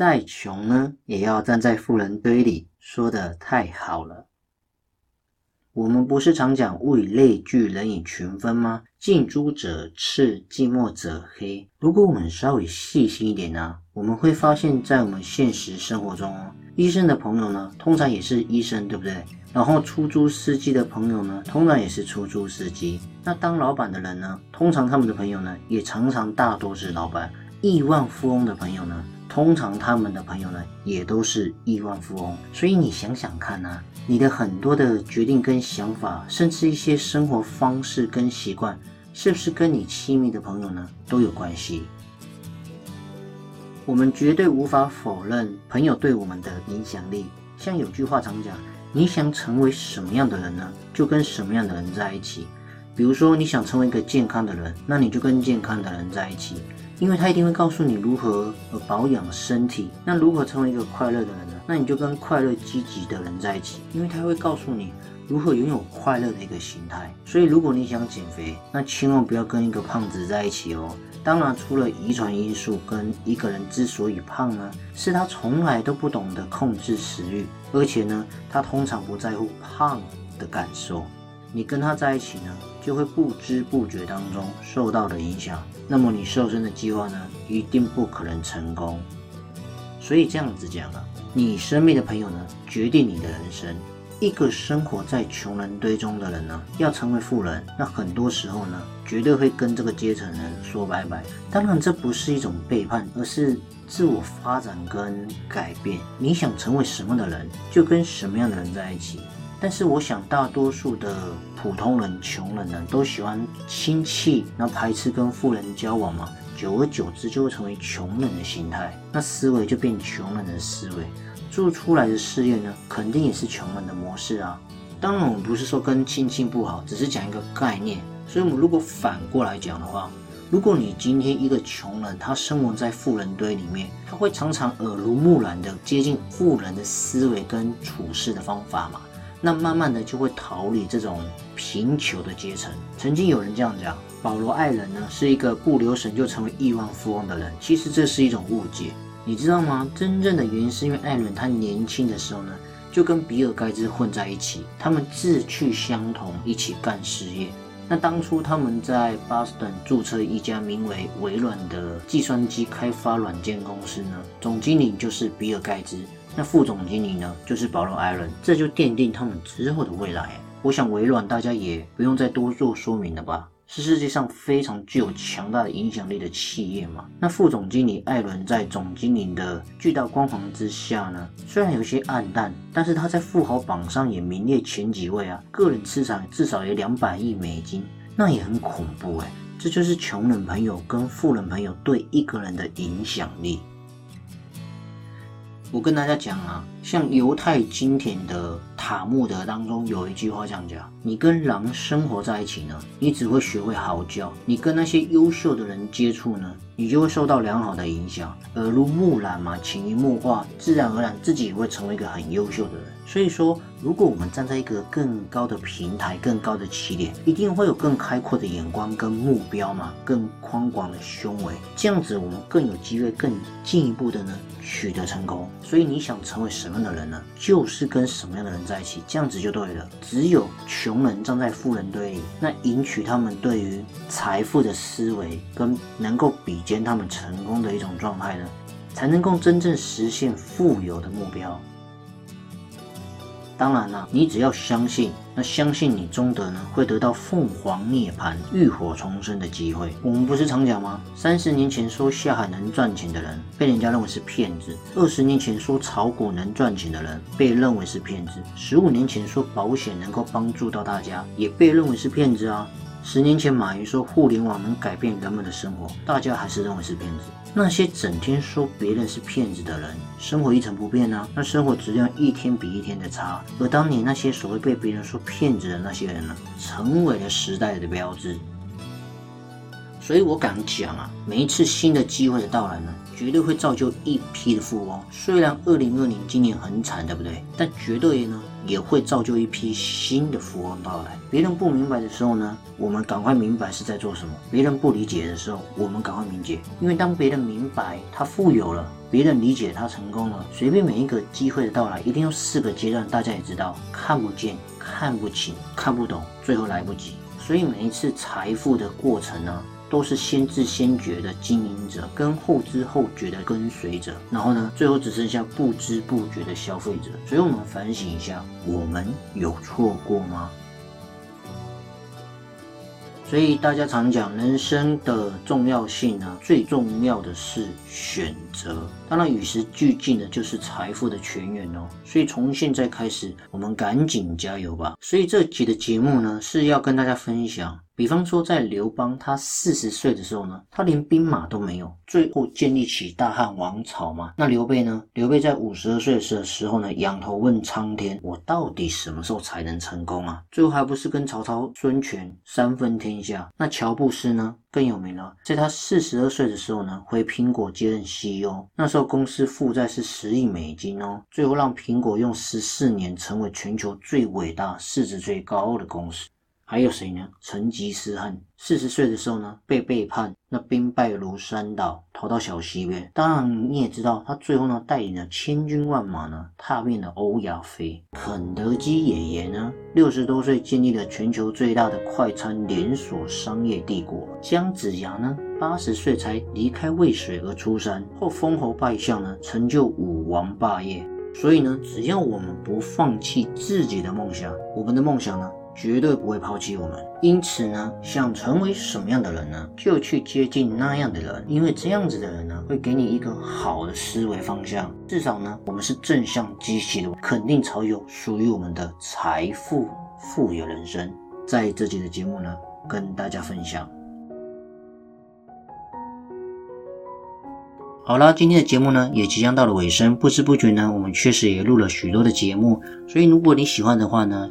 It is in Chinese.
再穷呢，也要站在富人堆里，说的太好了。我们不是常讲物以类聚，人以群分吗？近朱者赤，近墨者黑。如果我们稍微细心一点呢，我们会发现，在我们现实生活中，医生的朋友呢，通常也是医生，对不对？然后出租司机的朋友呢，通常也是出租司机。那当老板的人呢，通常他们的朋友呢，也常常大多是老板。亿万富翁的朋友呢，通常他们的朋友呢，也都是亿万富翁。所以你想想看呢？你的很多的决定跟想法，甚至一些生活方式跟习惯，是不是跟你亲密的朋友呢都有关系？我们绝对无法否认朋友对我们的影响力。像有句话常讲，你想成为什么样的人呢，就跟什么样的人在一起。比如说你想成为一个健康的人，那你就跟健康的人在一起。因为他一定会告诉你如何呃保养身体，那如何成为一个快乐的人呢？那你就跟快乐积极的人在一起，因为他会告诉你如何拥有快乐的一个心态。所以如果你想减肥，那千万不要跟一个胖子在一起哦。当然，除了遗传因素，跟一个人之所以胖呢，是他从来都不懂得控制食欲，而且呢，他通常不在乎胖的感受。你跟他在一起呢，就会不知不觉当中受到的影响，那么你瘦身的计划呢，一定不可能成功。所以这样子讲啊，你身边的朋友呢，决定你的人生。一个生活在穷人堆中的人呢，要成为富人，那很多时候呢，绝对会跟这个阶层人说拜拜。当然，这不是一种背叛，而是自我发展跟改变。你想成为什么的人，就跟什么样的人在一起。但是我想，大多数的普通人、穷人呢，都喜欢亲戚，那排斥跟富人交往嘛，久而久之就会成为穷人的心态，那思维就变穷人的思维，做出来的事业呢，肯定也是穷人的模式啊。当然，我们不是说跟亲戚不好，只是讲一个概念。所以，我们如果反过来讲的话，如果你今天一个穷人，他生活在富人堆里面，他会常常耳濡目染的接近富人的思维跟处事的方法嘛。那慢慢的就会逃离这种贫穷的阶层。曾经有人这样讲，保罗·艾伦呢是一个不留神就成为亿万富翁的人。其实这是一种误解，你知道吗？真正的原因是因为艾伦他年轻的时候呢，就跟比尔·盖茨混在一起，他们志趣相同，一起干事业。那当初他们在巴斯顿注册一家名为微软的计算机开发软件公司呢，总经理就是比尔·盖茨。那副总经理呢，就是保罗·艾伦，这就奠定他们之后的未来。我想微软大家也不用再多做说明了吧？是世界上非常具有强大的影响力的企业嘛？那副总经理艾伦在总经理的巨大光环之下呢，虽然有些暗淡，但是他在富豪榜上也名列前几位啊，个人资产至少有两百亿美金，那也很恐怖哎。这就是穷人朋友跟富人朋友对一个人的影响力。我跟大家讲啊，像犹太经典的塔木德当中有一句话这样讲：你跟狼生活在一起呢，你只会学会嚎叫；你跟那些优秀的人接触呢，你就会受到良好的影响，耳濡目染嘛，潜移默化，自然而然自己也会成为一个很优秀的人。所以说，如果我们站在一个更高的平台、更高的起点，一定会有更开阔的眼光跟目标嘛，更宽广的胸围，这样子我们更有机会更进一步的呢取得成功。所以你想成为什么样的人呢？就是跟什么样的人在一起，这样子就对了。只有穷人站在富人堆里，那赢取他们对于财富的思维，跟能够比肩他们成功的一种状态呢，才能够真正实现富有的目标。当然了，你只要相信，那相信你中德呢会得到凤凰涅槃、浴火重生的机会。我们不是常讲吗？三十年前说下海能赚钱的人，被人家认为是骗子；二十年前说炒股能赚钱的人，被认为是骗子；十五年前说保险能够帮助到大家，也被认为是骗子啊。十年前，马云说互联网能改变人们的生活，大家还是认为是骗子。那些整天说别人是骗子的人，生活一成不变呢，那生活质量一天比一天的差。而当年那些所谓被别人说骗子的那些人呢，成为了时代的标志。所以我敢讲啊，每一次新的机会的到来呢。绝对会造就一批的富翁。虽然二零二零今年很惨，对不对？但绝对呢也会造就一批新的富翁到来。别人不明白的时候呢，我们赶快明白是在做什么；别人不理解的时候，我们赶快明解。因为当别人明白他富有了，别人理解他成功了，随便每一个机会的到来，一定有四个阶段，大家也知道：看不见、看不清、看不懂，最后来不及。所以每一次财富的过程呢？都是先知先觉的经营者，跟后知后觉的跟随者，然后呢，最后只剩下不知不觉的消费者。所以，我们反省一下，我们有错过吗？所以大家常讲人生的重要性呢，最重要的是选择。当然，与时俱进的就是财富的泉源哦。所以从现在开始，我们赶紧加油吧。所以这集的节目呢，是要跟大家分享。比方说，在刘邦他四十岁的时候呢，他连兵马都没有，最后建立起大汉王朝嘛。那刘备呢？刘备在五十二岁的时候呢，仰头问苍天：“我到底什么时候才能成功啊？”最后还不是跟曹操、孙权三分天下？那乔布斯呢，更有名了，在他四十二岁的时候呢，回苹果接任 CEO，那时候公司负债是十亿美金哦，最后让苹果用十四年成为全球最伟大、市值最高的公司。还有谁呢？成吉思汗四十岁的时候呢，被背叛，那兵败如山倒，逃到小西边。当然，你也知道，他最后呢，带领了千军万马呢，踏遍了欧亚非。肯德基爷爷呢，六十多岁建立了全球最大的快餐连锁商业帝国。姜子牙呢，八十岁才离开渭水而出山，后封侯拜相呢，成就武王霸业。所以呢，只要我们不放弃自己的梦想，我们的梦想呢？绝对不会抛弃我们，因此呢，想成为什么样的人呢，就去接近那样的人，因为这样子的人呢，会给你一个好的思维方向。至少呢，我们是正向积极的，肯定朝有属于我们的财富富有人生。在这集的节目呢，跟大家分享。好了，今天的节目呢，也即将到了尾声，不知不觉呢，我们确实也录了许多的节目，所以如果你喜欢的话呢。